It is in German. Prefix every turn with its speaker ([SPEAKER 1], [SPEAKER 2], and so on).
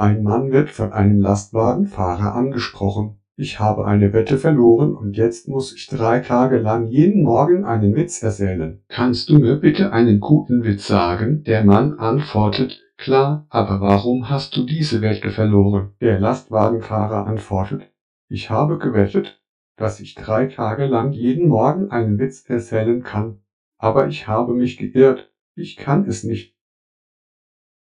[SPEAKER 1] Ein Mann wird von einem Lastwagenfahrer angesprochen. Ich habe eine Wette verloren und jetzt muss ich drei Tage lang jeden Morgen einen Witz erzählen. Kannst du mir bitte einen guten Witz sagen? Der Mann antwortet, klar, aber warum hast du diese Wette verloren? Der Lastwagenfahrer antwortet, ich habe gewettet, dass ich drei Tage lang jeden Morgen einen Witz erzählen kann. Aber ich habe mich geirrt, ich kann es nicht.